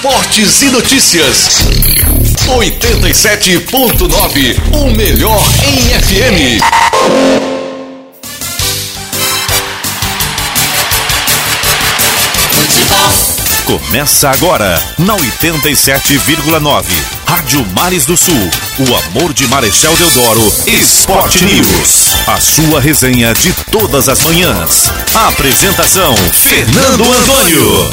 Esportes e Notícias. 87.9, o melhor em FM. Começa agora na 87,9. Rádio Mares do Sul. O amor de Marechal Deodoro. Esporte News. A sua resenha de todas as manhãs. Apresentação: Fernando Antônio.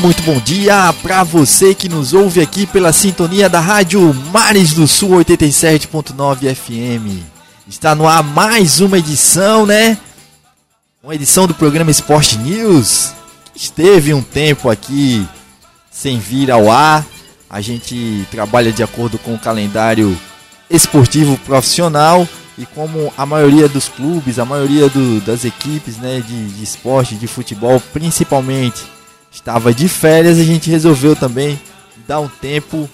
Muito bom dia para você que nos ouve aqui pela sintonia da Rádio Mares do Sul 87.9 FM. Está no ar mais uma edição, né? Uma edição do programa Esporte News. Esteve um tempo aqui sem vir ao ar. A gente trabalha de acordo com o calendário esportivo profissional e como a maioria dos clubes, a maioria do, das equipes né, de, de esporte, de futebol, principalmente estava de férias, a gente resolveu também dar um tempo,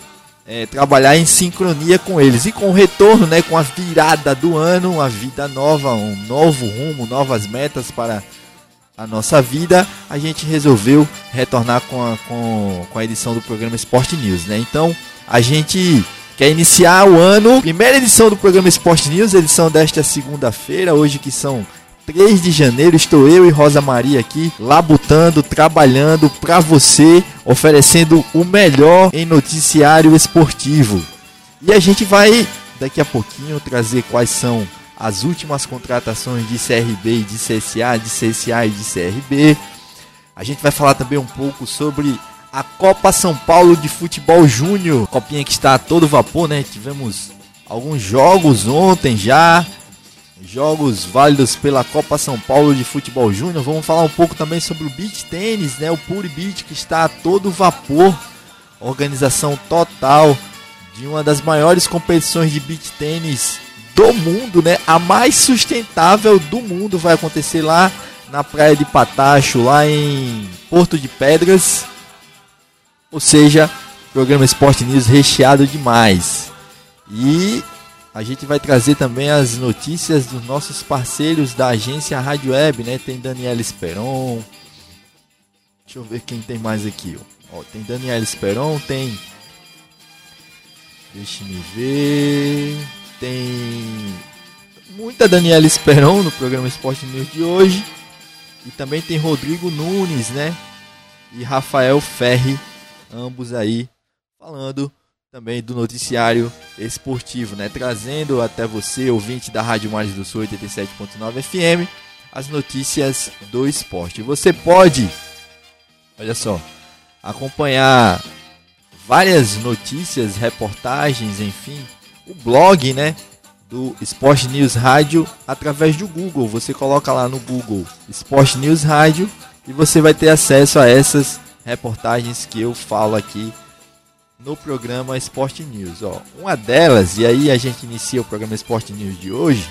é, trabalhar em sincronia com eles. E com o retorno, né, com a virada do ano, uma vida nova, um novo rumo, novas metas para a nossa vida, a gente resolveu retornar com a, com, com a edição do programa Sport News. Né? Então, a gente quer iniciar o ano, primeira edição do programa Sport News, edição desta segunda-feira, hoje que são 3 de janeiro estou eu e Rosa Maria aqui labutando, trabalhando para você, oferecendo o melhor em noticiário esportivo. E a gente vai daqui a pouquinho trazer quais são as últimas contratações de CRB e de CSA, de CSA e de CRB. A gente vai falar também um pouco sobre a Copa São Paulo de Futebol Júnior, copinha que está a todo vapor, né? Tivemos alguns jogos ontem já jogos válidos pela Copa São Paulo de Futebol Júnior. Vamos falar um pouco também sobre o beach tênis, né? O Pure Beach que está a todo vapor. Organização total de uma das maiores competições de beach tênis do mundo, né? A mais sustentável do mundo vai acontecer lá na praia de Patacho, lá em Porto de Pedras. Ou seja, programa Esporte News recheado demais. E a gente vai trazer também as notícias dos nossos parceiros da agência Rádio Web, né? Tem Daniela Esperon. Deixa eu ver quem tem mais aqui. Ó, tem Daniela Esperon, tem. Deixa me ver. Tem muita Daniela Esperon no programa Esporte News de hoje. E também tem Rodrigo Nunes, né? E Rafael Ferri, ambos aí falando também do noticiário esportivo, né? Trazendo até você, ouvinte da Rádio Mares do Sul 87.9 FM, as notícias do esporte. Você pode, olha só, acompanhar várias notícias, reportagens, enfim, o blog, né? Do Sport News Rádio através do Google. Você coloca lá no Google Sport News Rádio e você vai ter acesso a essas reportagens que eu falo aqui no programa Sport News. Ó, uma delas, e aí a gente inicia o programa Sport News de hoje,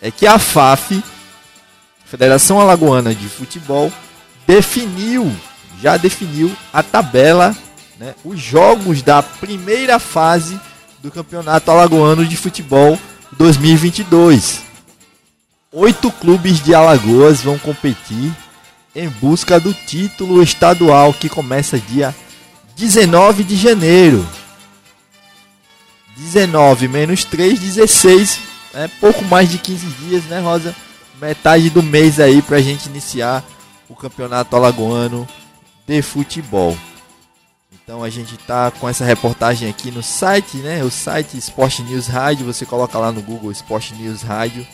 é que a FAF, Federação Alagoana de Futebol, definiu, já definiu a tabela, né, os jogos da primeira fase do Campeonato Alagoano de Futebol 2022. Oito clubes de Alagoas vão competir em busca do título estadual que começa dia 19 de janeiro. 19 menos 3, 16. É pouco mais de 15 dias, né, Rosa? Metade do mês aí pra gente iniciar o campeonato alagoano de futebol. Então a gente tá com essa reportagem aqui no site, né? O site Sport News Rádio. Você coloca lá no Google Sport News Rádio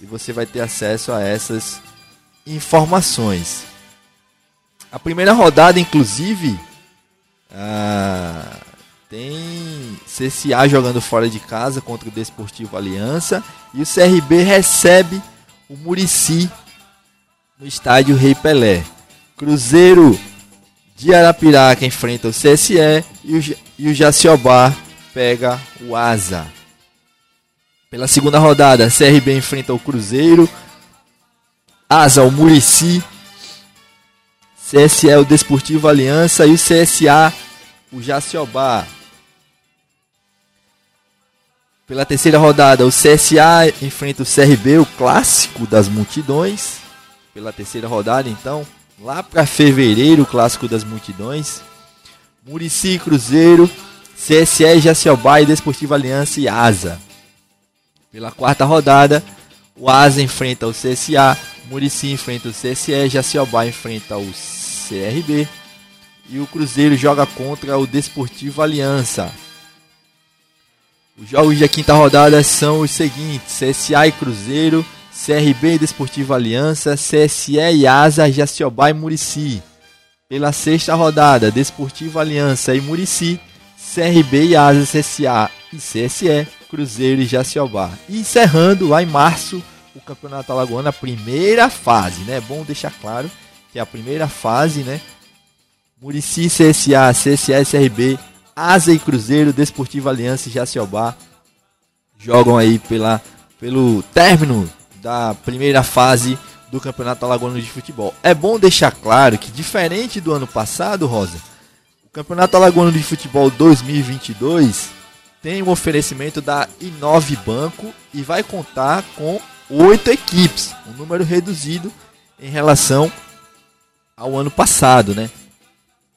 e você vai ter acesso a essas informações. A primeira rodada, inclusive, ah, tem CSA jogando fora de casa contra o Desportivo Aliança. E o CRB recebe o Murici no estádio Rei Pelé. Cruzeiro de Arapiraca enfrenta o CSE e o, e o Jaciobá pega o Asa. Pela segunda rodada, CRB enfrenta o Cruzeiro. Asa, o Murici CSE o Desportivo Aliança e o CSA o Jaciobá. Pela terceira rodada, o CSA enfrenta o CRB, o clássico das multidões. Pela terceira rodada, então, lá para fevereiro, o clássico das multidões. Murici Cruzeiro, CSE Jaciobá e Desportivo Aliança e Asa. Pela quarta rodada, o Asa enfrenta o CSA, Murici enfrenta o CSE, Jaciobá enfrenta o CRB e o Cruzeiro joga contra o Desportivo Aliança. Os jogos da quinta rodada são os seguintes: CSA e Cruzeiro, CRB e Desportivo Aliança, CSE e Asa, Jaciobá e Murici. Pela sexta rodada, Desportivo Aliança e Murici, CRB e Asa, CSA e CSE, Cruzeiro e Jaciobá. E encerrando lá em março o Campeonato Alagoano, a primeira fase, né? É bom deixar claro que é a primeira fase, né? Murici, CSA, CSA, CRB, Asa e Cruzeiro, Desportivo Aliança e Jaciobá jogam aí pela, pelo término da primeira fase do Campeonato Alagoano de Futebol. É bom deixar claro que, diferente do ano passado, Rosa, o Campeonato Alagoano de Futebol 2022 tem o um oferecimento da Inove Banco e vai contar com oito equipes, um número reduzido em relação ao ano passado, né?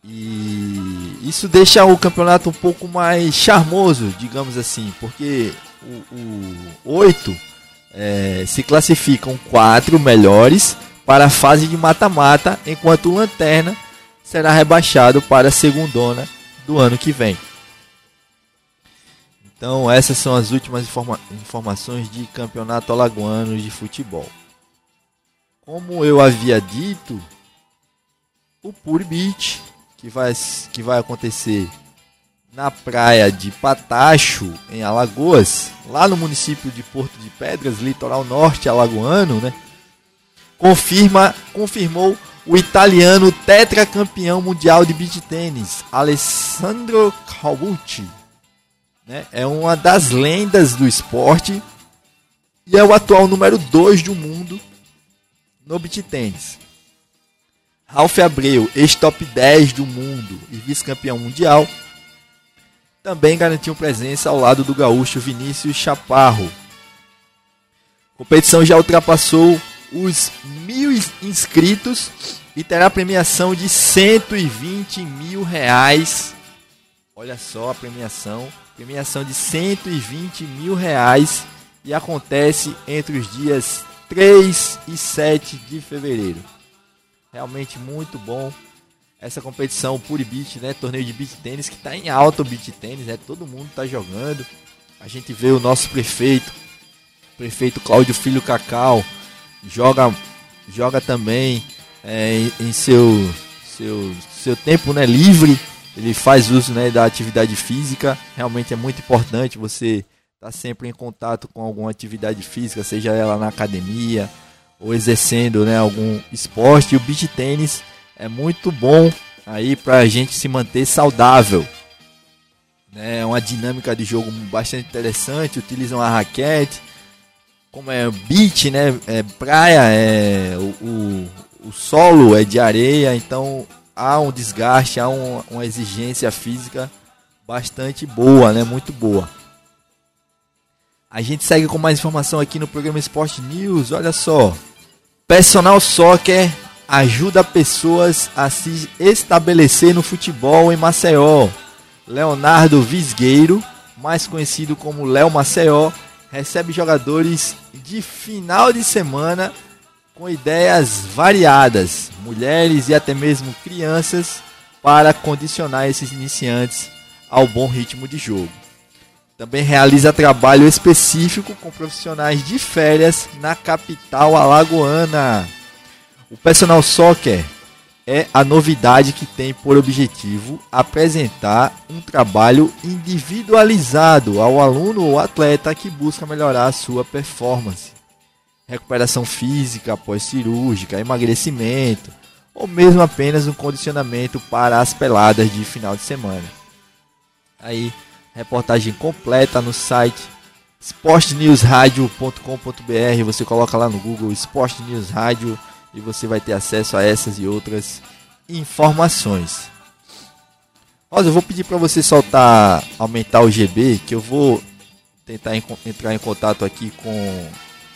E isso deixa o campeonato um pouco mais charmoso, digamos assim, porque o, oito é, se classificam quatro melhores para a fase de mata-mata, enquanto o Lanterna será rebaixado para a segundona do ano que vem. Então essas são as últimas informa informações de campeonato alagoano de futebol. Como eu havia dito, o Puri Beach, que vai, que vai acontecer na praia de Patacho, em Alagoas, lá no município de Porto de Pedras, litoral norte alagoano, né? Confirma, confirmou o italiano tetracampeão mundial de beach tênis, Alessandro Calbucci. Né? É uma das lendas do esporte e é o atual número 2 do mundo no beach tênis. Ralph Abreu, ex-top 10 do mundo e vice-campeão mundial, também garantiu presença ao lado do gaúcho Vinícius Chaparro. A competição já ultrapassou os mil inscritos e terá premiação de 120 mil reais. Olha só a premiação, premiação de 120 mil reais e acontece entre os dias 3 e 7 de fevereiro. Realmente muito bom essa competição, o Puri Beach, né? Torneio de beach tênis que está em alta o beach tênis, né? Todo mundo está jogando. A gente vê o nosso prefeito, prefeito Cláudio Filho Cacau, joga, joga também é, em seu, seu, seu tempo né, livre. Ele faz uso né, da atividade física. Realmente é muito importante você estar tá sempre em contato com alguma atividade física, seja ela na academia, ou exercendo né, algum esporte. E o beach tênis é muito bom aí para a gente se manter saudável. É uma dinâmica de jogo bastante interessante. Utilizam a raquete, como é beach, né? É praia, é o, o, o solo é de areia, então há um desgaste, há um, uma exigência física bastante boa, né? Muito boa. A gente segue com mais informação aqui no programa Esporte News. Olha só. Personal Soccer ajuda pessoas a se estabelecer no futebol em Maceió. Leonardo Visgueiro, mais conhecido como Léo Maceió, recebe jogadores de final de semana com ideias variadas, mulheres e até mesmo crianças, para condicionar esses iniciantes ao bom ritmo de jogo. Também realiza trabalho específico com profissionais de férias na capital alagoana. O Personal Soccer é a novidade que tem por objetivo apresentar um trabalho individualizado ao aluno ou atleta que busca melhorar a sua performance. Recuperação física após cirúrgica, emagrecimento ou mesmo apenas um condicionamento para as peladas de final de semana. Aí reportagem completa no site sportnewsradio.com.br. Você coloca lá no Google Sport News Rádio e você vai ter acesso a essas e outras informações. Rosa, eu vou pedir para você soltar, aumentar o GB, que eu vou tentar entrar em contato aqui com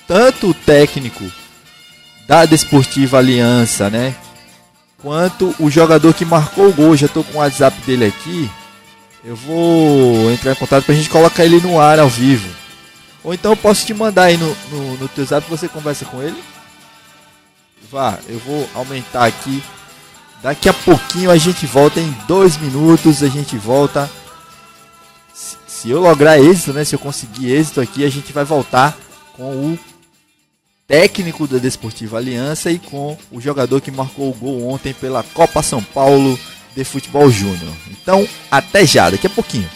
tanto o técnico da Desportiva Aliança, né? Quanto o jogador que marcou o gol. Já tô com o WhatsApp dele aqui. Eu vou entrar em contato pra gente colocar ele no ar ao vivo. Ou então eu posso te mandar aí no, no, no teu zap você conversa com ele. Vá, eu vou aumentar aqui. Daqui a pouquinho a gente volta em dois minutos. A gente volta. Se, se eu lograr êxito, né? Se eu conseguir êxito aqui, a gente vai voltar com o técnico da Desportiva Aliança e com o jogador que marcou o gol ontem pela Copa São Paulo de Futebol Júnior. Então, até já, daqui a pouquinho.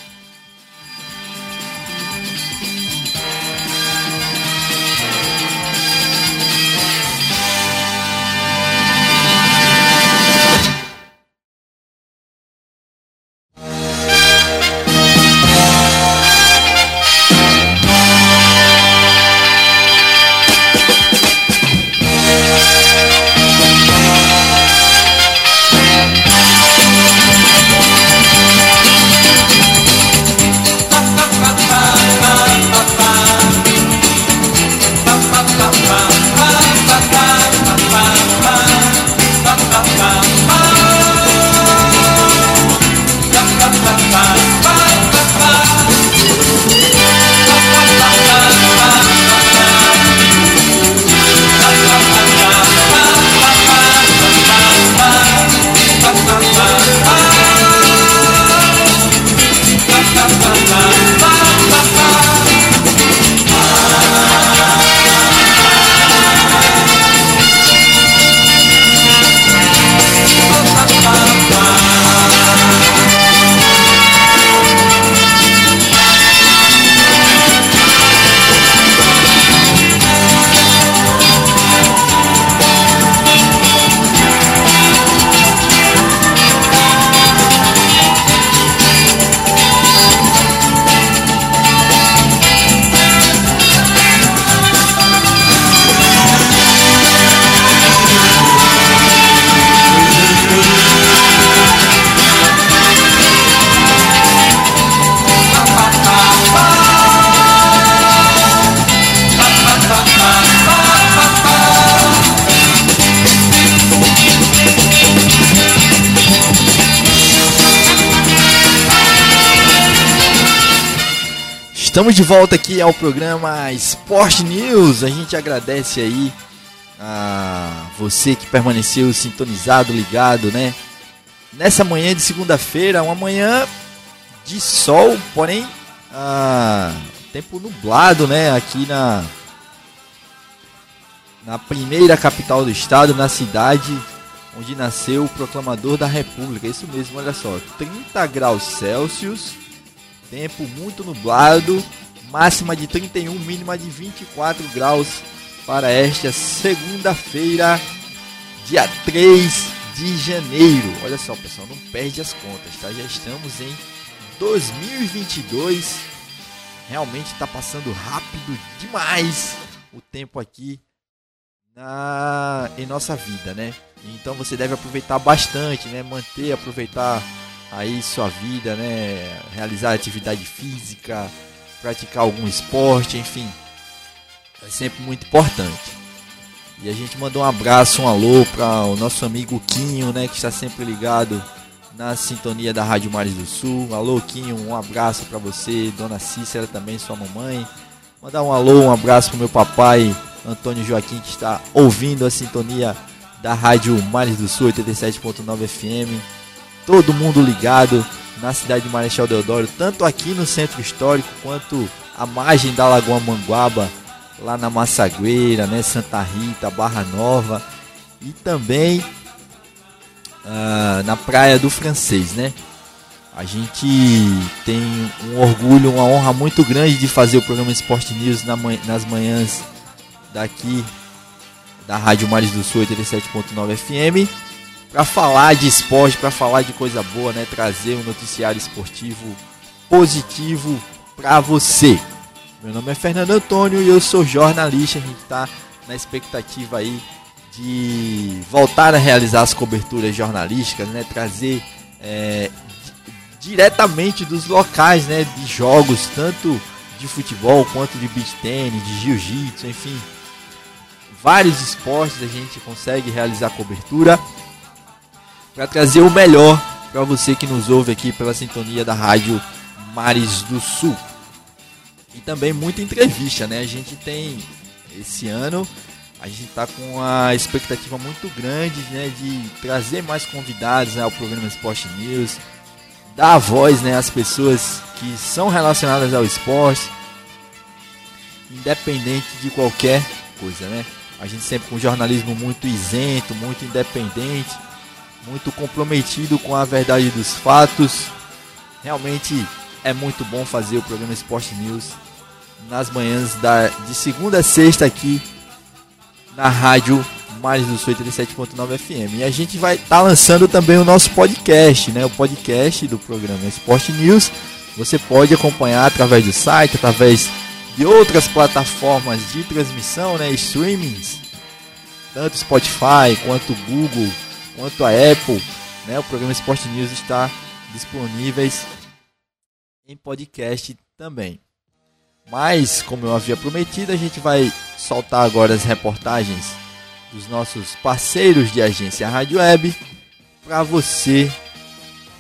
Estamos de volta aqui ao programa Sport News. A gente agradece aí a você que permaneceu sintonizado, ligado, né? Nessa manhã de segunda-feira, uma manhã de sol, porém, ah, tempo nublado, né? Aqui na na primeira capital do estado, na cidade onde nasceu o proclamador da República. Isso mesmo, olha só, 30 graus Celsius Tempo muito nublado, máxima de 31, mínima de 24 graus para esta segunda-feira, dia 3 de janeiro. Olha só, pessoal, não perde as contas, tá? Já estamos em 2022. Realmente está passando rápido demais o tempo aqui na em nossa vida, né? Então você deve aproveitar bastante, né? Manter, aproveitar aí sua vida, né? Realizar atividade física, praticar algum esporte, enfim. É sempre muito importante. E a gente mandou um abraço, um alô para o nosso amigo Quinho, né? Que está sempre ligado na sintonia da Rádio Mares do Sul. Alô, Quinho, um abraço para você, Dona Cícera também, sua mamãe. Mandar um alô, um abraço para meu papai, Antônio Joaquim, que está ouvindo a sintonia da Rádio Mares do Sul 87.9 FM todo mundo ligado na cidade de Marechal Deodoro, tanto aqui no centro histórico quanto a margem da Lagoa Manguaba, lá na Massagueira, né, Santa Rita, Barra Nova e também uh, na Praia do Francês, né? A gente tem um orgulho, uma honra muito grande de fazer o programa Sport News nas manhãs daqui da Rádio Mares do Sul 87.9 FM para falar de esporte, para falar de coisa boa, né? Trazer um noticiário esportivo positivo para você. Meu nome é Fernando Antônio e eu sou jornalista. A gente está na expectativa aí de voltar a realizar as coberturas jornalísticas, né? Trazer é, diretamente dos locais, né? De jogos, tanto de futebol quanto de beach tênis, de jiu-jitsu, enfim. Vários esportes a gente consegue realizar cobertura para trazer o melhor para você que nos ouve aqui pela sintonia da rádio Mares do Sul. E também muita entrevista, né? A gente tem esse ano a gente está com uma expectativa muito grande né, de trazer mais convidados né, ao programa Esporte News, dar voz né, às pessoas que são relacionadas ao esporte, independente de qualquer coisa. Né? A gente sempre com um jornalismo muito isento, muito independente, muito comprometido com a verdade dos fatos. Realmente é muito bom fazer o programa Esporte News nas manhãs da, de segunda a sexta aqui na rádio Mais do Sul 87.9 FM. E a gente vai estar tá lançando também o nosso podcast, né? O podcast do programa Esporte News. Você pode acompanhar através do site, através de outras plataformas de transmissão, né? Streamings, tanto Spotify quanto Google, quanto a Apple, né? O programa Esporte News está disponíveis em podcast também. Mas, como eu havia prometido, a gente vai soltar agora as reportagens dos nossos parceiros de agência Rádio Web para você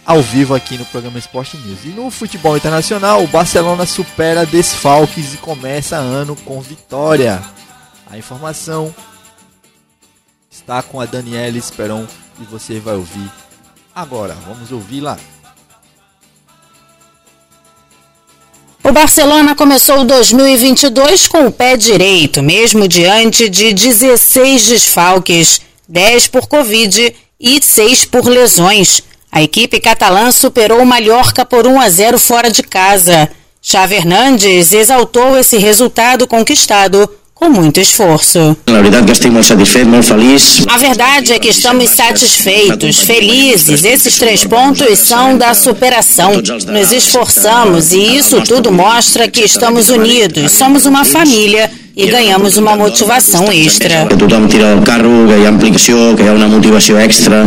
ao vivo aqui no programa Esporte News. E no futebol internacional, o Barcelona supera desfalques e começa ano com vitória. A informação está com a Daniela Esperon e você vai ouvir agora. Vamos ouvir lá. O Barcelona começou 2022 com o pé direito, mesmo diante de 16 desfalques, 10 por Covid e 6 por lesões. A equipe catalã superou o Mallorca por 1 a 0 fora de casa. Xavi Hernandes exaltou esse resultado conquistado com muito esforço. A verdade é que estamos satisfeitos, felizes. Esses três pontos são da superação. Nos esforçamos e isso tudo mostra que estamos unidos, somos uma família e ganhamos uma motivação extra.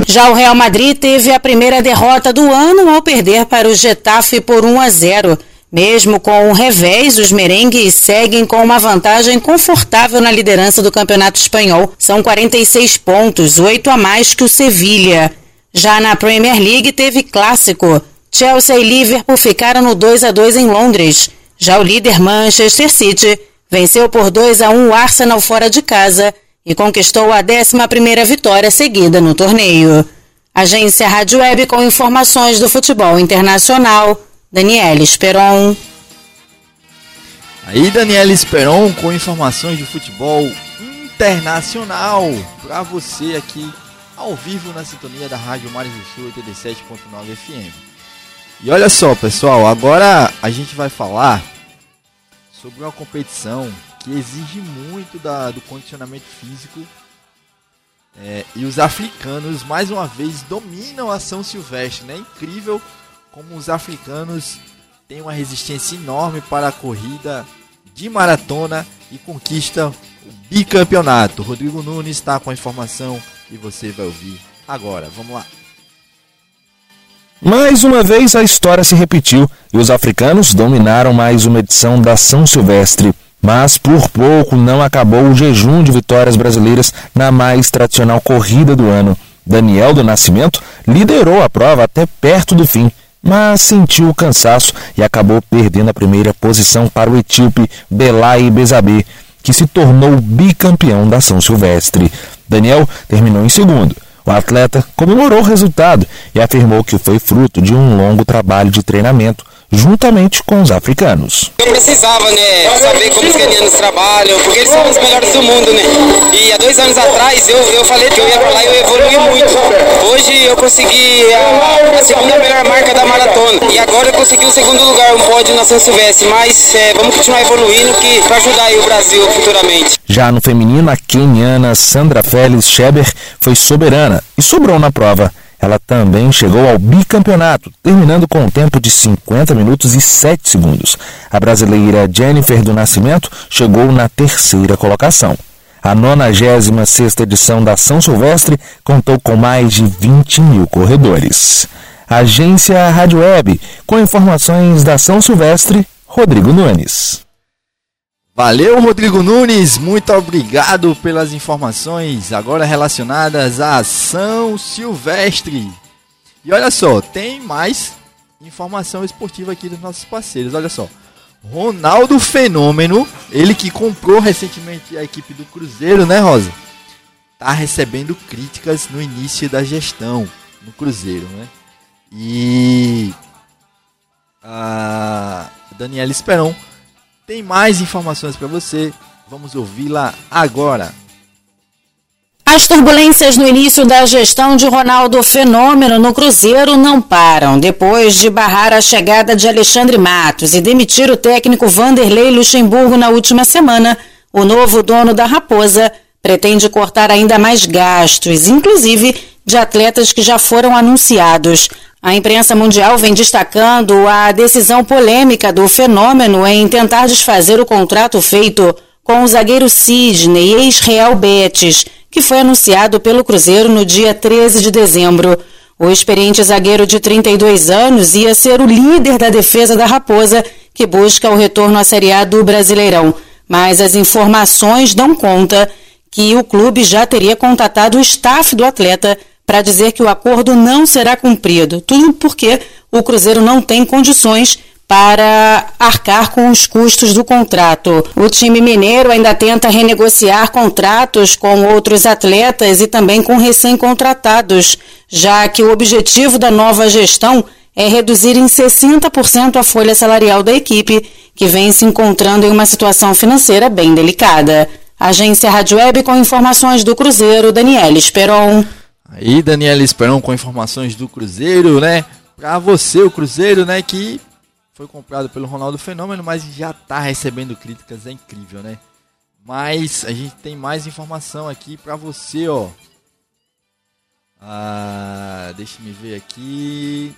Já o Real Madrid teve a primeira derrota do ano ao perder para o Getafe por 1 a 0. Mesmo com o revés, os merengues seguem com uma vantagem confortável na liderança do Campeonato Espanhol. São 46 pontos, 8 a mais que o Sevilha. Já na Premier League teve clássico. Chelsea e Liverpool ficaram no 2 a 2 em Londres. Já o líder Manchester City venceu por 2 a 1 o Arsenal fora de casa e conquistou a 11ª vitória seguida no torneio. Agência Rádio Web com informações do futebol internacional. Daniela Esperon. Aí, Daniela Esperon com informações de futebol internacional para você aqui ao vivo na sintonia da Rádio Mares do Sul 87.9 FM. E olha só, pessoal, agora a gente vai falar sobre uma competição que exige muito da, do condicionamento físico é, e os africanos mais uma vez dominam a São Silvestre, né? Incrível como os africanos têm uma resistência enorme para a corrida de maratona e conquista o bicampeonato. Rodrigo Nunes está com a informação e você vai ouvir agora. Vamos lá. Mais uma vez a história se repetiu e os africanos dominaram mais uma edição da São Silvestre. Mas por pouco não acabou o jejum de vitórias brasileiras na mais tradicional corrida do ano. Daniel do Nascimento liderou a prova até perto do fim mas sentiu o cansaço e acabou perdendo a primeira posição para o etíope Belay Bezabe, que se tornou bicampeão da São Silvestre. Daniel terminou em segundo. O atleta comemorou o resultado e afirmou que foi fruto de um longo trabalho de treinamento juntamente com os africanos. Eu precisava, né, saber como os quenianos trabalham, porque eles são os melhores do mundo, né? E há dois anos atrás eu, eu falei que eu ia pra lá e eu evolui muito. Hoje eu consegui a, a, segunda melhor marca da maratona. E agora eu consegui o segundo lugar, um pódio na São Silvestre. Mas é, vamos continuar evoluindo que para ajudar o Brasil futuramente. Já no feminino, a queniana Sandra Félix Scheber foi soberana e sobrou na prova. Ela também chegou ao bicampeonato, terminando com um tempo de 50 minutos e 7 segundos. A brasileira Jennifer do Nascimento chegou na terceira colocação. A 96 edição da São Silvestre contou com mais de 20 mil corredores. Agência Rádio Web, com informações da São Silvestre, Rodrigo Nunes. Valeu, Rodrigo Nunes, muito obrigado pelas informações agora relacionadas à São Silvestre. E olha só, tem mais informação esportiva aqui dos nossos parceiros. Olha só, Ronaldo Fenômeno, ele que comprou recentemente a equipe do Cruzeiro, né, Rosa? Tá recebendo críticas no início da gestão no Cruzeiro, né? E a Daniela Esperon tem mais informações para você. Vamos ouvi-la agora. As turbulências no início da gestão de Ronaldo Fenômeno no Cruzeiro não param. Depois de barrar a chegada de Alexandre Matos e demitir o técnico Vanderlei Luxemburgo na última semana, o novo dono da Raposa pretende cortar ainda mais gastos, inclusive de atletas que já foram anunciados. A imprensa mundial vem destacando a decisão polêmica do fenômeno em tentar desfazer o contrato feito com o zagueiro Sidney, ex-Real Betis que foi anunciado pelo Cruzeiro no dia 13 de dezembro. O experiente zagueiro de 32 anos ia ser o líder da defesa da Raposa, que busca o retorno à Série A do Brasileirão. Mas as informações dão conta que o clube já teria contatado o staff do atleta para dizer que o acordo não será cumprido. Tudo porque o Cruzeiro não tem condições para arcar com os custos do contrato. O time mineiro ainda tenta renegociar contratos com outros atletas e também com recém-contratados, já que o objetivo da nova gestão é reduzir em 60% a folha salarial da equipe, que vem se encontrando em uma situação financeira bem delicada. Agência Rádio Web com informações do Cruzeiro, Daniela Esperon. Aí, Daniela Esperon com informações do Cruzeiro, né? Para você, o Cruzeiro, né, que foi comprado pelo Ronaldo Fenômeno, mas já está recebendo críticas, é incrível, né? Mas a gente tem mais informação aqui para você, ó. Ah, deixa me ver aqui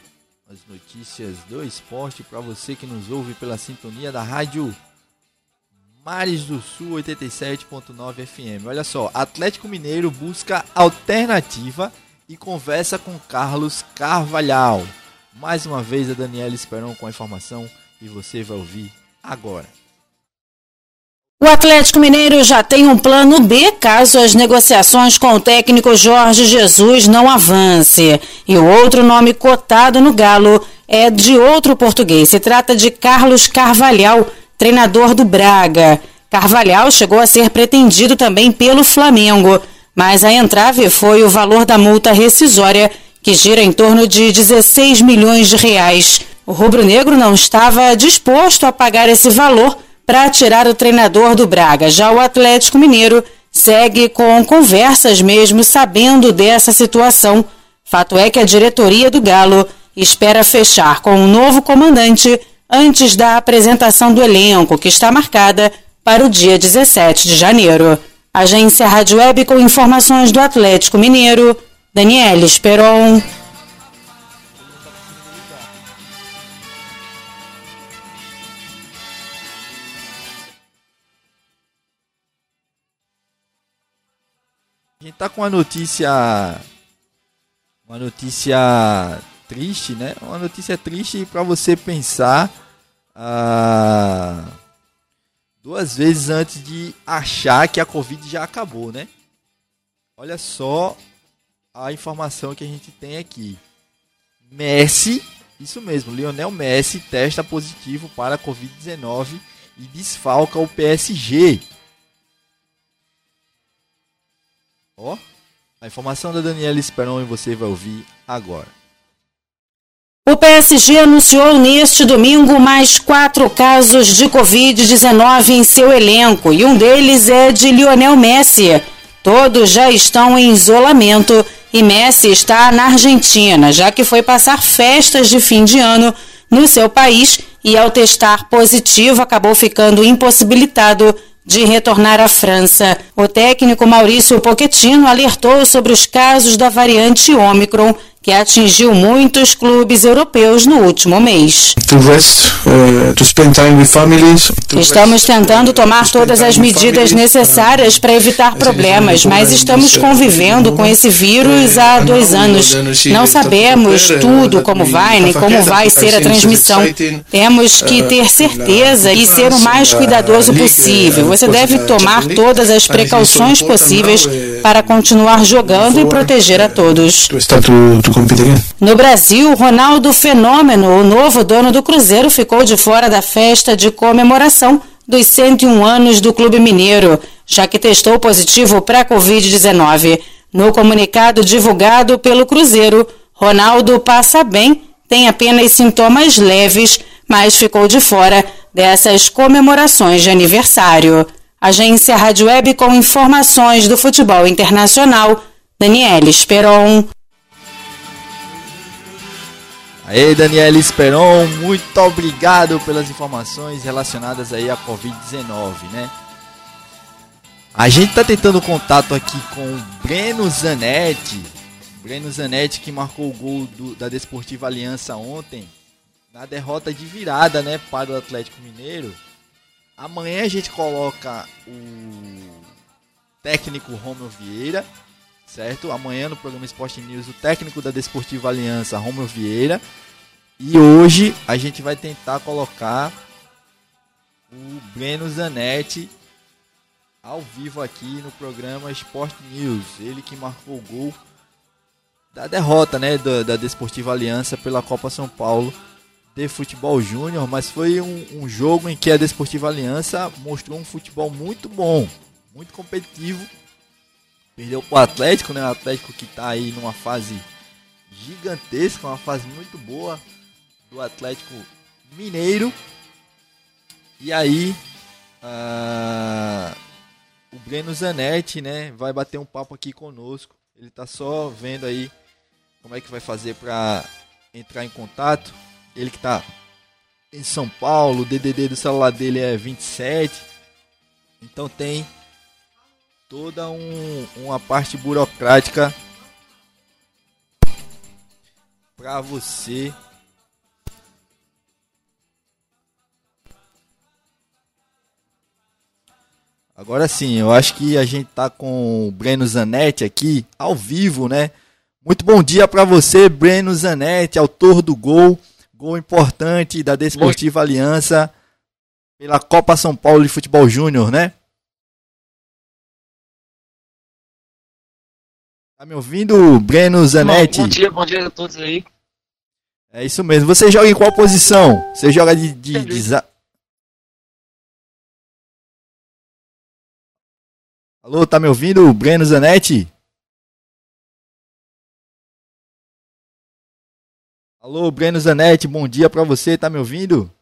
as notícias do esporte para você que nos ouve pela sintonia da rádio Mares do Sul 87.9 FM. Olha só, Atlético Mineiro busca alternativa e conversa com Carlos Carvalhal. Mais uma vez a Daniela Esperon com a informação e você vai ouvir agora. O Atlético Mineiro já tem um plano B caso as negociações com o técnico Jorge Jesus não avance. E o outro nome cotado no Galo é de outro português. Se trata de Carlos Carvalhal, treinador do Braga. Carvalhal chegou a ser pretendido também pelo Flamengo, mas a entrave foi o valor da multa rescisória que gira em torno de 16 milhões de reais. O rubro-negro não estava disposto a pagar esse valor para tirar o treinador do Braga. Já o Atlético Mineiro segue com conversas mesmo sabendo dessa situação. Fato é que a diretoria do Galo espera fechar com um novo comandante antes da apresentação do elenco, que está marcada para o dia 17 de janeiro. Agência Rádio Web com informações do Atlético Mineiro. Daniela Esperon. A gente tá com uma notícia. Uma notícia triste, né? Uma notícia triste para você pensar ah, duas vezes antes de achar que a Covid já acabou, né? Olha só a informação que a gente tem aqui. Messi, isso mesmo, Lionel Messi testa positivo para a Covid-19 e desfalca o PSG. Ó, a informação da Daniela Esperon e você vai ouvir agora. O PSG anunciou neste domingo mais quatro casos de Covid-19 em seu elenco e um deles é de Lionel Messi. Todos já estão em isolamento e Messi está na Argentina, já que foi passar festas de fim de ano no seu país e, ao testar positivo, acabou ficando impossibilitado de retornar à França. O técnico Maurício Pochettino alertou sobre os casos da variante Ômicron que atingiu muitos clubes europeus no último mês. Uh, estamos tentando tomar todas as medidas necessárias para evitar problemas, mas estamos convivendo com esse vírus há dois anos. Não sabemos tudo como vai, nem como vai ser a transmissão. Temos que ter certeza e ser o mais cuidadoso possível. Você deve tomar todas as precauções possíveis para continuar jogando e proteger a todos. No Brasil, Ronaldo Fenômeno, o novo dono do Cruzeiro, ficou de fora da festa de comemoração dos 101 anos do Clube Mineiro, já que testou positivo para a Covid-19. No comunicado divulgado pelo Cruzeiro, Ronaldo passa bem, tem apenas sintomas leves, mas ficou de fora dessas comemorações de aniversário. Agência Rádio Web com informações do futebol internacional, Daniela Esperon. Aí, Daniela Esperon, muito obrigado pelas informações relacionadas aí à Covid-19, né? A gente tá tentando contato aqui com o Breno Zanetti. Breno Zanetti que marcou o gol do, da Desportiva Aliança ontem, na derrota de virada, né, para o Atlético Mineiro. Amanhã a gente coloca o técnico Romeu Vieira certo? Amanhã no programa Esporte News, o técnico da Desportiva Aliança, Romeu Vieira. E hoje a gente vai tentar colocar o Breno Zanetti ao vivo aqui no programa Esporte News. Ele que marcou o gol da derrota, né, da, da Desportiva Aliança pela Copa São Paulo de futebol júnior, mas foi um, um, jogo em que a Desportiva Aliança mostrou um futebol muito bom, muito competitivo Perdeu pro Atlético, né? O Atlético que tá aí numa fase gigantesca, uma fase muito boa do Atlético Mineiro. E aí, uh, o Breno Zanetti, né, vai bater um papo aqui conosco. Ele tá só vendo aí como é que vai fazer para entrar em contato. Ele que tá em São Paulo, o DDD do celular dele é 27. Então tem toda um, uma parte burocrática para você Agora sim, eu acho que a gente tá com o Breno Zanetti aqui ao vivo, né? Muito bom dia para você, Breno Zanetti, autor do gol, gol importante da Desportiva Aliança pela Copa São Paulo de Futebol Júnior, né? Tá me ouvindo, Breno Zanetti? Bom, bom, dia, bom dia a todos aí. É isso mesmo. Você joga em qual posição? Você joga de. de, de za... Alô, tá me ouvindo, Breno Zanetti? Alô, Breno Zanetti, bom dia pra você, tá me ouvindo?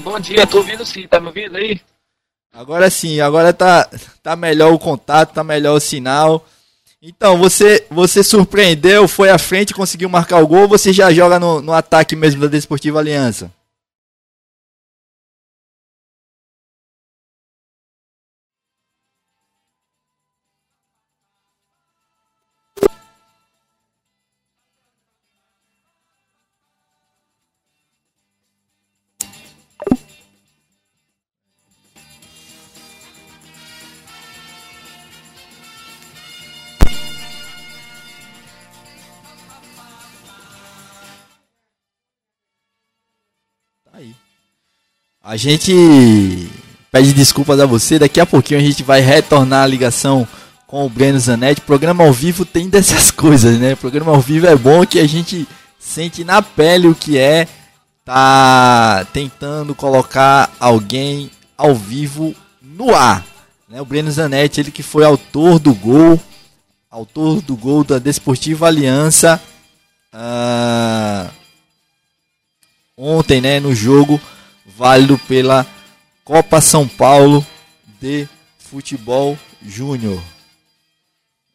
Bom dia, tô ouvindo sim, tá me ouvindo aí? Agora sim, agora tá, tá melhor o contato, tá melhor o sinal. Então, você você surpreendeu, foi à frente, conseguiu marcar o gol ou você já joga no, no ataque mesmo da Desportiva Aliança? A gente pede desculpas a você. Daqui a pouquinho a gente vai retornar a ligação com o Breno Zanetti. Programa ao vivo tem dessas coisas, né? Programa ao vivo é bom que a gente sente na pele o que é tá tentando colocar alguém ao vivo no ar. Né? O Breno Zanetti, ele que foi autor do gol, autor do gol da Desportiva Aliança uh, ontem, né, no jogo válido pela Copa São Paulo de Futebol Júnior.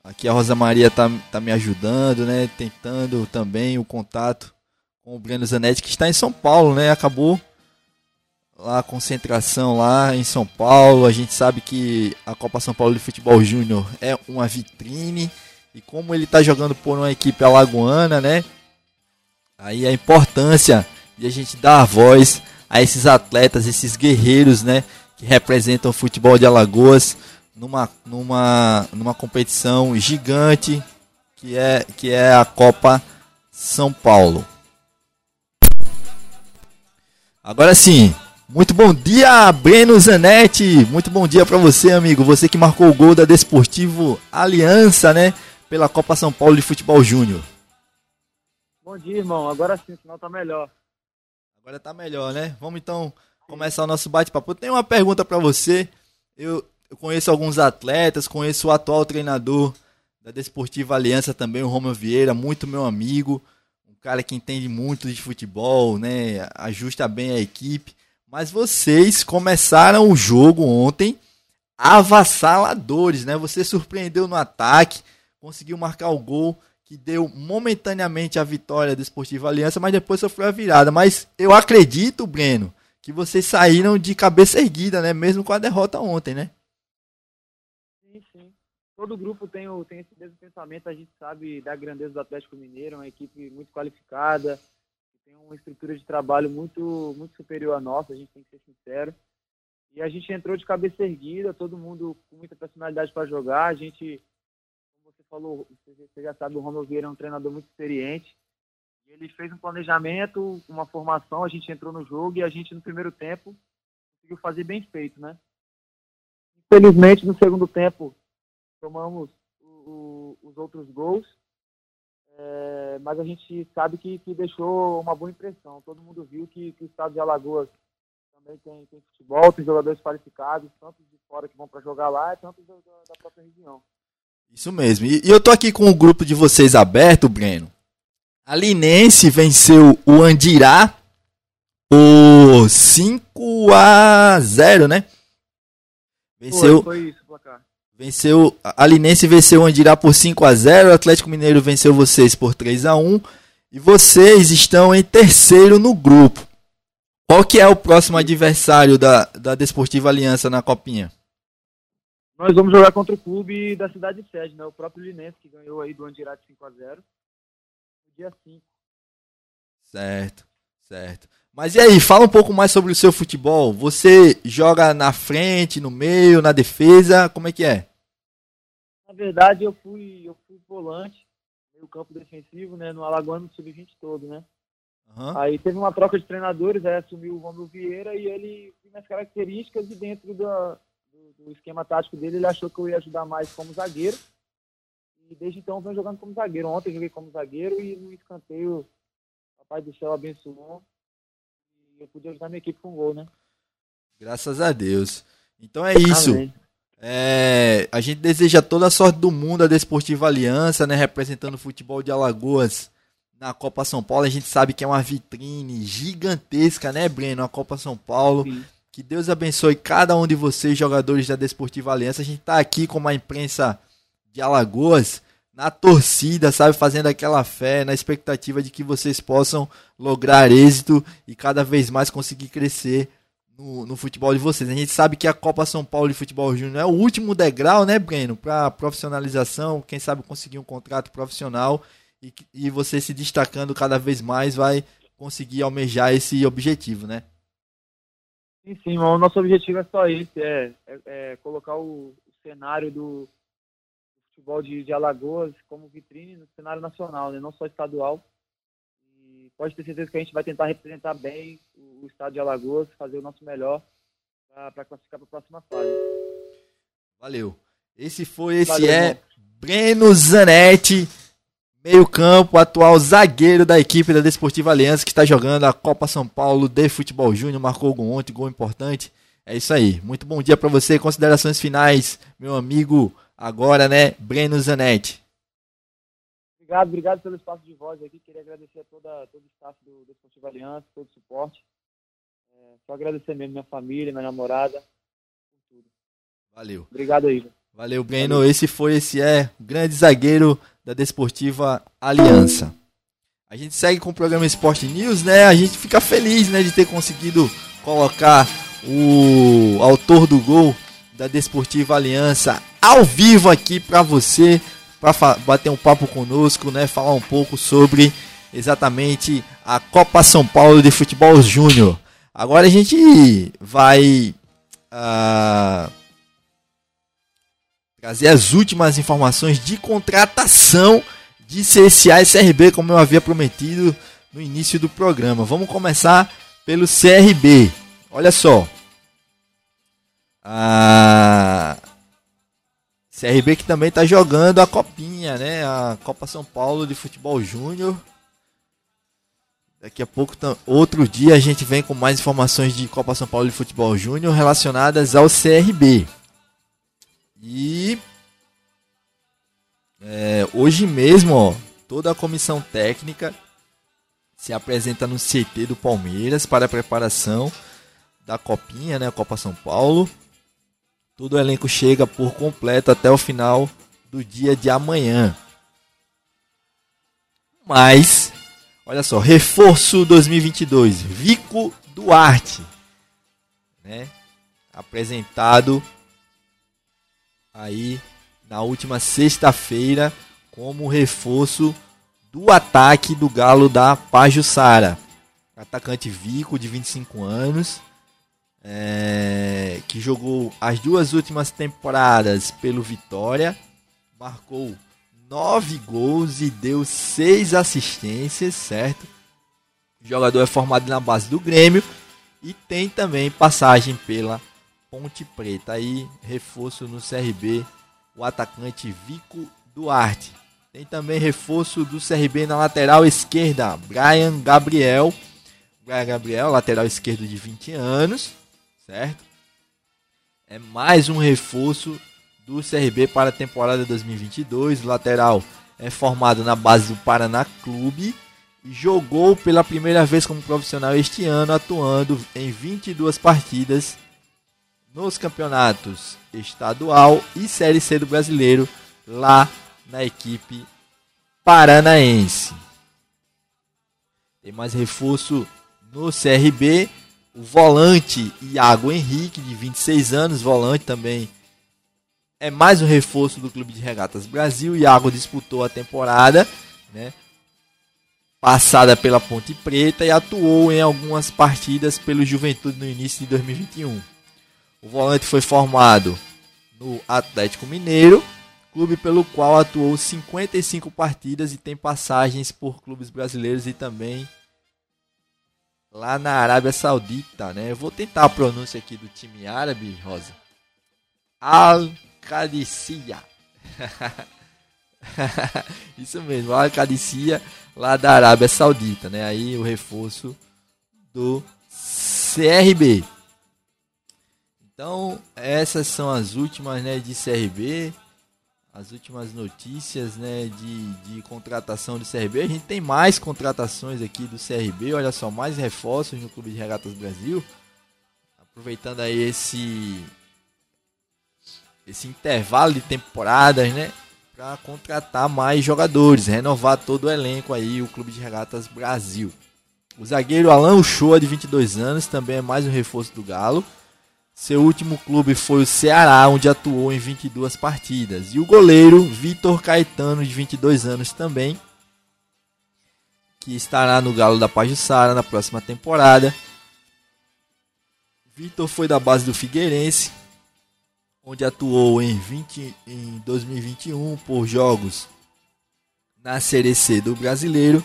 Aqui a Rosa Maria tá, tá me ajudando, né? Tentando também o contato com o Breno Zanetti, que está em São Paulo, né? Acabou lá a concentração lá em São Paulo. A gente sabe que a Copa São Paulo de Futebol Júnior é uma vitrine e como ele está jogando por uma equipe alagoana, né? Aí a importância de a gente dar voz a esses atletas, esses guerreiros, né, que representam o futebol de Alagoas numa numa numa competição gigante que é que é a Copa São Paulo. Agora sim, muito bom dia, Breno Zanetti. Muito bom dia para você, amigo. Você que marcou o gol da Desportivo Aliança, né? Pela Copa São Paulo de Futebol Júnior. Bom dia, irmão. Agora sim, o sinal tá melhor. Agora tá melhor, né? Vamos então começar o nosso bate-papo. Tenho uma pergunta para você. Eu, eu, conheço alguns atletas, conheço o atual treinador da Desportiva Aliança também, o Romeu Vieira, muito meu amigo. Um cara que entende muito de futebol, né? Ajusta bem a equipe. Mas vocês começaram o jogo ontem avassaladores, né? Você surpreendeu no ataque, conseguiu marcar o gol que deu momentaneamente a vitória do Esportivo Aliança, mas depois sofreu a virada. Mas eu acredito, Breno, que vocês saíram de cabeça erguida, né? Mesmo com a derrota ontem, né? Sim, sim. Todo grupo tem, tem esse mesmo pensamento, a gente sabe da grandeza do Atlético Mineiro, uma equipe muito qualificada, tem uma estrutura de trabalho muito, muito superior à nossa, a gente tem que ser sincero. E a gente entrou de cabeça erguida, todo mundo com muita personalidade para jogar. A gente, falou, você já sabe, o Romulo Vieira é um treinador muito experiente. Ele fez um planejamento, uma formação, a gente entrou no jogo e a gente, no primeiro tempo, conseguiu fazer bem feito, né? Infelizmente, no segundo tempo, tomamos o, o, os outros gols é, mas a gente sabe que, que deixou uma boa impressão. Todo mundo viu que, que o estado de Alagoas também tem, tem futebol, tem jogadores qualificados, tanto de fora que vão para jogar lá, tanto da, da, própria região. Isso mesmo. E, e, eu tô aqui com o grupo de vocês aberto, Breno. A Linense venceu o Andirá por 5 a 0, né? Venceu. Foi, foi isso, placar. Venceu, a Linense venceu o Andirá por 5 a 0 o Atlético Mineiro venceu vocês por 3 a 1 e vocês estão em terceiro no grupo. Qual que é o próximo adversário da, da Desportiva Aliança na Copinha? Nós vamos jogar contra o clube da cidade sede, né? O próprio Linense que ganhou aí do Andirá de 5 a 0 no dia 5. Certo, certo. Mas e aí, fala um pouco mais sobre o seu futebol. Você joga na frente, no meio, na defesa, como é que é? Na verdade, eu fui, eu fui volante, meio campo defensivo, né, no Alagoano Sub-20 todo, né? Uhum. Aí teve uma troca de treinadores, aí assumiu o Romulo Vieira e ele tinha as características e dentro do, do, esquema tático dele, ele achou que eu ia ajudar mais como zagueiro. E desde então eu venho jogando como zagueiro. Ontem joguei como zagueiro e no escanteio, o Papai do Céu abençoou eu pude ajudar minha equipe com gol, né? Graças a Deus. Então é isso. É, a gente deseja toda a sorte do mundo a Desportiva Aliança, né, representando o futebol de Alagoas na Copa São Paulo. A gente sabe que é uma vitrine gigantesca, né, Breno? A Copa São Paulo. Sim. Que Deus abençoe cada um de vocês, jogadores da Desportiva Aliança. A gente está aqui com a imprensa de Alagoas na torcida, sabe, fazendo aquela fé, na expectativa de que vocês possam lograr êxito e cada vez mais conseguir crescer no, no futebol de vocês. A gente sabe que a Copa São Paulo de Futebol Júnior é o último degrau, né, Breno, para profissionalização, quem sabe conseguir um contrato profissional e, e você se destacando cada vez mais vai conseguir almejar esse objetivo, né? Sim, sim, o nosso objetivo é só esse, é, é, é colocar o, o cenário do, futebol de, de Alagoas como vitrine no cenário nacional, né? não só estadual. E pode ter certeza que a gente vai tentar representar bem o, o estado de Alagoas, fazer o nosso melhor para classificar para a próxima fase. Valeu. Esse foi, esse Valeu, é irmão. Breno Zanetti, meio campo, atual zagueiro da equipe da Desportiva Aliança, que está jogando a Copa São Paulo de Futebol Júnior, marcou gol ontem, gol importante. É isso aí. Muito bom dia para você. Considerações finais, meu amigo agora, né, Breno Zanetti. Obrigado, obrigado pelo espaço de voz aqui. Queria agradecer a toda, todo o staff do, Esportivo Aliança, todo o suporte. É, só agradecer mesmo minha família, minha namorada, tudo. Valeu. Obrigado aí. Valeu, Breno. Valeu. Esse foi, esse é, o grande zagueiro da Desportiva Aliança. A gente segue com o programa Esporte News, né? A gente fica feliz, né, de ter conseguido colocar o autor do gol da Desportiva Aliança ao vivo aqui para você, para bater um papo conosco, né? Falar um pouco sobre exatamente a Copa São Paulo de Futebol Júnior. Agora a gente vai uh, trazer as últimas informações de contratação de CSA e CRB, como eu havia prometido no início do programa. Vamos começar pelo CRB. Olha só. A CRB que também está jogando a copinha, né? A Copa São Paulo de Futebol Júnior. Daqui a pouco, outro dia, a gente vem com mais informações de Copa São Paulo de Futebol Júnior relacionadas ao CRB. E é, hoje mesmo, ó, toda a comissão técnica se apresenta no CT do Palmeiras para a preparação da Copinha, né, a Copa São Paulo. Todo o elenco chega por completo até o final do dia de amanhã. Mas, olha só, reforço 2022, Vico Duarte, né? Apresentado aí na última sexta-feira como reforço do ataque do Galo da Pajussara. Atacante Vico, de 25 anos, é, que jogou as duas últimas temporadas pelo Vitória, marcou nove gols e deu seis assistências, certo? O jogador é formado na base do Grêmio e tem também passagem pela Ponte Preta. Aí, reforço no CRB o atacante Vico Duarte. Tem também reforço do CRB na lateral esquerda, Brian Gabriel. Brian Gabriel, lateral esquerdo de 20 anos, certo? É mais um reforço do CRB para a temporada 2022. O lateral é formado na base do Paraná Clube jogou pela primeira vez como profissional este ano, atuando em 22 partidas nos campeonatos estadual e Série C do Brasileiro lá na equipe paranaense. Tem mais reforço no CRB, o volante Iago Henrique, de 26 anos, volante também é mais um reforço do Clube de Regatas Brasil. Iago disputou a temporada, né? Passada pela Ponte Preta e atuou em algumas partidas pelo Juventude no início de 2021. O volante foi formado no Atlético Mineiro, clube pelo qual atuou 55 partidas e tem passagens por clubes brasileiros e também lá na Arábia Saudita, né? Eu vou tentar a pronúncia aqui do time árabe, Rosa. Al Qadisiyah. Isso mesmo, Al Qadisiyah lá da Arábia Saudita, né? Aí o reforço do CRB. Então, essas são as últimas né, de CRB, as últimas notícias né, de, de contratação do CRB. A gente tem mais contratações aqui do CRB, olha só, mais reforços no Clube de Regatas Brasil. Aproveitando aí esse, esse intervalo de temporadas, né? Para contratar mais jogadores, renovar todo o elenco aí, o Clube de Regatas Brasil. O zagueiro Alan Uchoa, de 22 anos, também é mais um reforço do Galo. Seu último clube foi o Ceará, onde atuou em 22 partidas. E o goleiro Vitor Caetano, de 22 anos também, que estará no Galo da Pajussara na próxima temporada. Vitor foi da base do Figueirense, onde atuou em, 20, em 2021 por jogos na Série C do Brasileiro.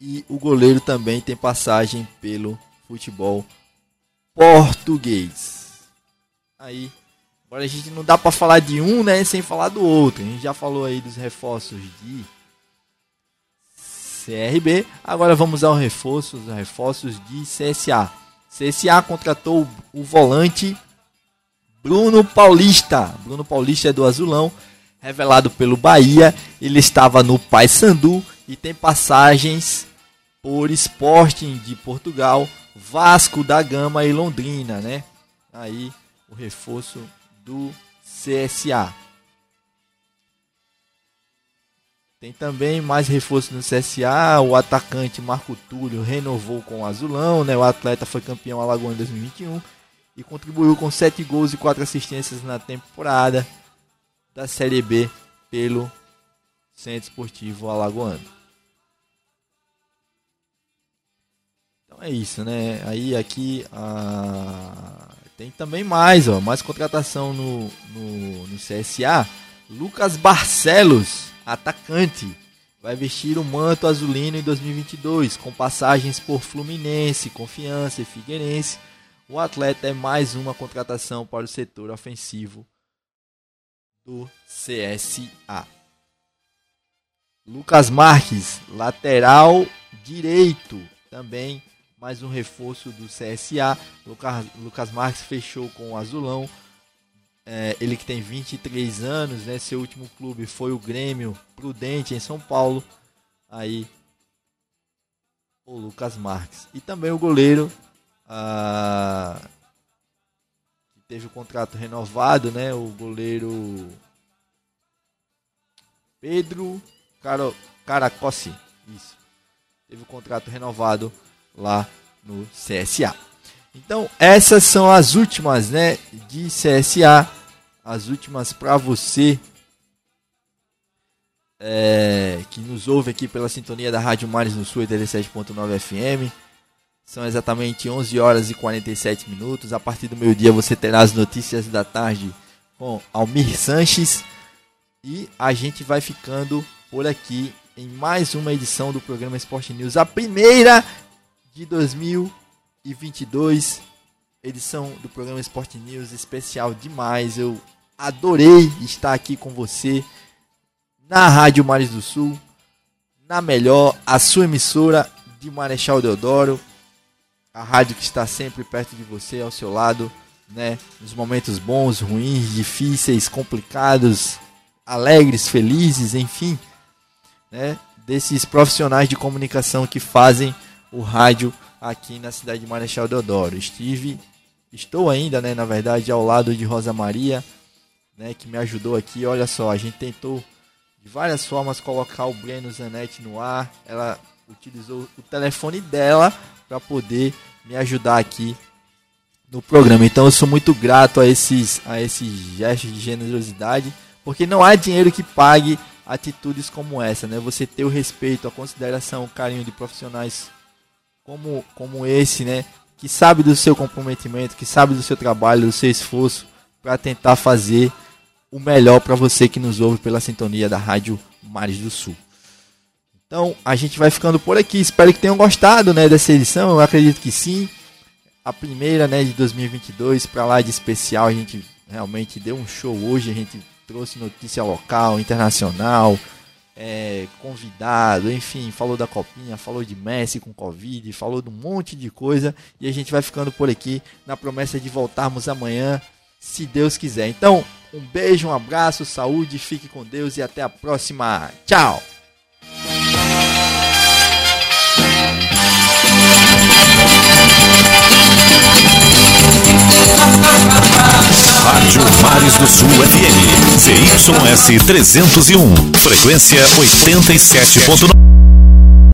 E o goleiro também tem passagem pelo futebol português. Aí, agora a gente não dá para falar de um, né, sem falar do outro. A gente já falou aí dos reforços de CRB. Agora vamos aos reforços, aos reforços de CSA. CSA contratou o volante Bruno Paulista. Bruno Paulista é do Azulão, revelado pelo Bahia. Ele estava no Paysandu e tem passagens por Sporting de Portugal, Vasco da Gama e Londrina, né? Aí o reforço do CSA. Tem também mais reforço no CSA. O atacante Marco Túlio renovou com o Azulão, né? O atleta foi campeão Alagoano em 2021 e contribuiu com 7 gols e 4 assistências na temporada da Série B pelo Centro Esportivo Alagoano. É isso, né? Aí aqui a... tem também mais, ó, mais contratação no, no, no CSA. Lucas Barcelos atacante, vai vestir o manto azulino em 2022, com passagens por Fluminense, Confiança e Figueirense. O atleta é mais uma contratação para o setor ofensivo do CSA. Lucas Marques, lateral direito, também mais um reforço do CSA. Lucas, Lucas Marques fechou com o Azulão é, ele que tem 23 anos, né? Seu último clube foi o Grêmio Prudente em São Paulo. Aí o Lucas Marques. E também o goleiro ah, teve o contrato renovado, né? O goleiro Pedro Caracossi. Isso. Teve o contrato renovado lá no CSA. Então, essas são as últimas, né, de CSA, as últimas para você é, que nos ouve aqui pela sintonia da Rádio Mares no Sul 87.9 FM. São exatamente 11 horas e 47 minutos. A partir do meio-dia você terá as notícias da tarde com Almir Sanches. E a gente vai ficando por aqui em mais uma edição do programa Esporte News, a primeira de 2020 e 22, edição do programa Sport News, especial demais. Eu adorei estar aqui com você na Rádio Mares do Sul, na melhor, a sua emissora de Marechal Deodoro, a rádio que está sempre perto de você, ao seu lado, né? Nos momentos bons, ruins, difíceis, complicados, alegres, felizes, enfim, né? Desses profissionais de comunicação que fazem o rádio aqui na cidade de Marechal Deodoro. Estive, estou ainda, né, na verdade, ao lado de Rosa Maria, né, que me ajudou aqui. Olha só, a gente tentou de várias formas colocar o Breno Zanetti no ar. Ela utilizou o telefone dela para poder me ajudar aqui no programa. Então eu sou muito grato a esses a esses gestos de generosidade, porque não há dinheiro que pague atitudes como essa, né? Você ter o respeito, a consideração, o carinho de profissionais como, como esse, né? Que sabe do seu comprometimento, que sabe do seu trabalho, do seu esforço para tentar fazer o melhor para você que nos ouve pela sintonia da Rádio Mares do Sul. Então, a gente vai ficando por aqui. Espero que tenham gostado, né, dessa edição. Eu acredito que sim. A primeira, né, de 2022 para lá de especial, a gente realmente deu um show hoje, a gente trouxe notícia local, internacional, é, convidado, enfim, falou da copinha, falou de Messi com Covid, falou de um monte de coisa e a gente vai ficando por aqui na promessa de voltarmos amanhã, se Deus quiser. Então, um beijo, um abraço, saúde, fique com Deus e até a próxima. Tchau! Rádio Mares do Sul FM, CYS 301, frequência 87.9.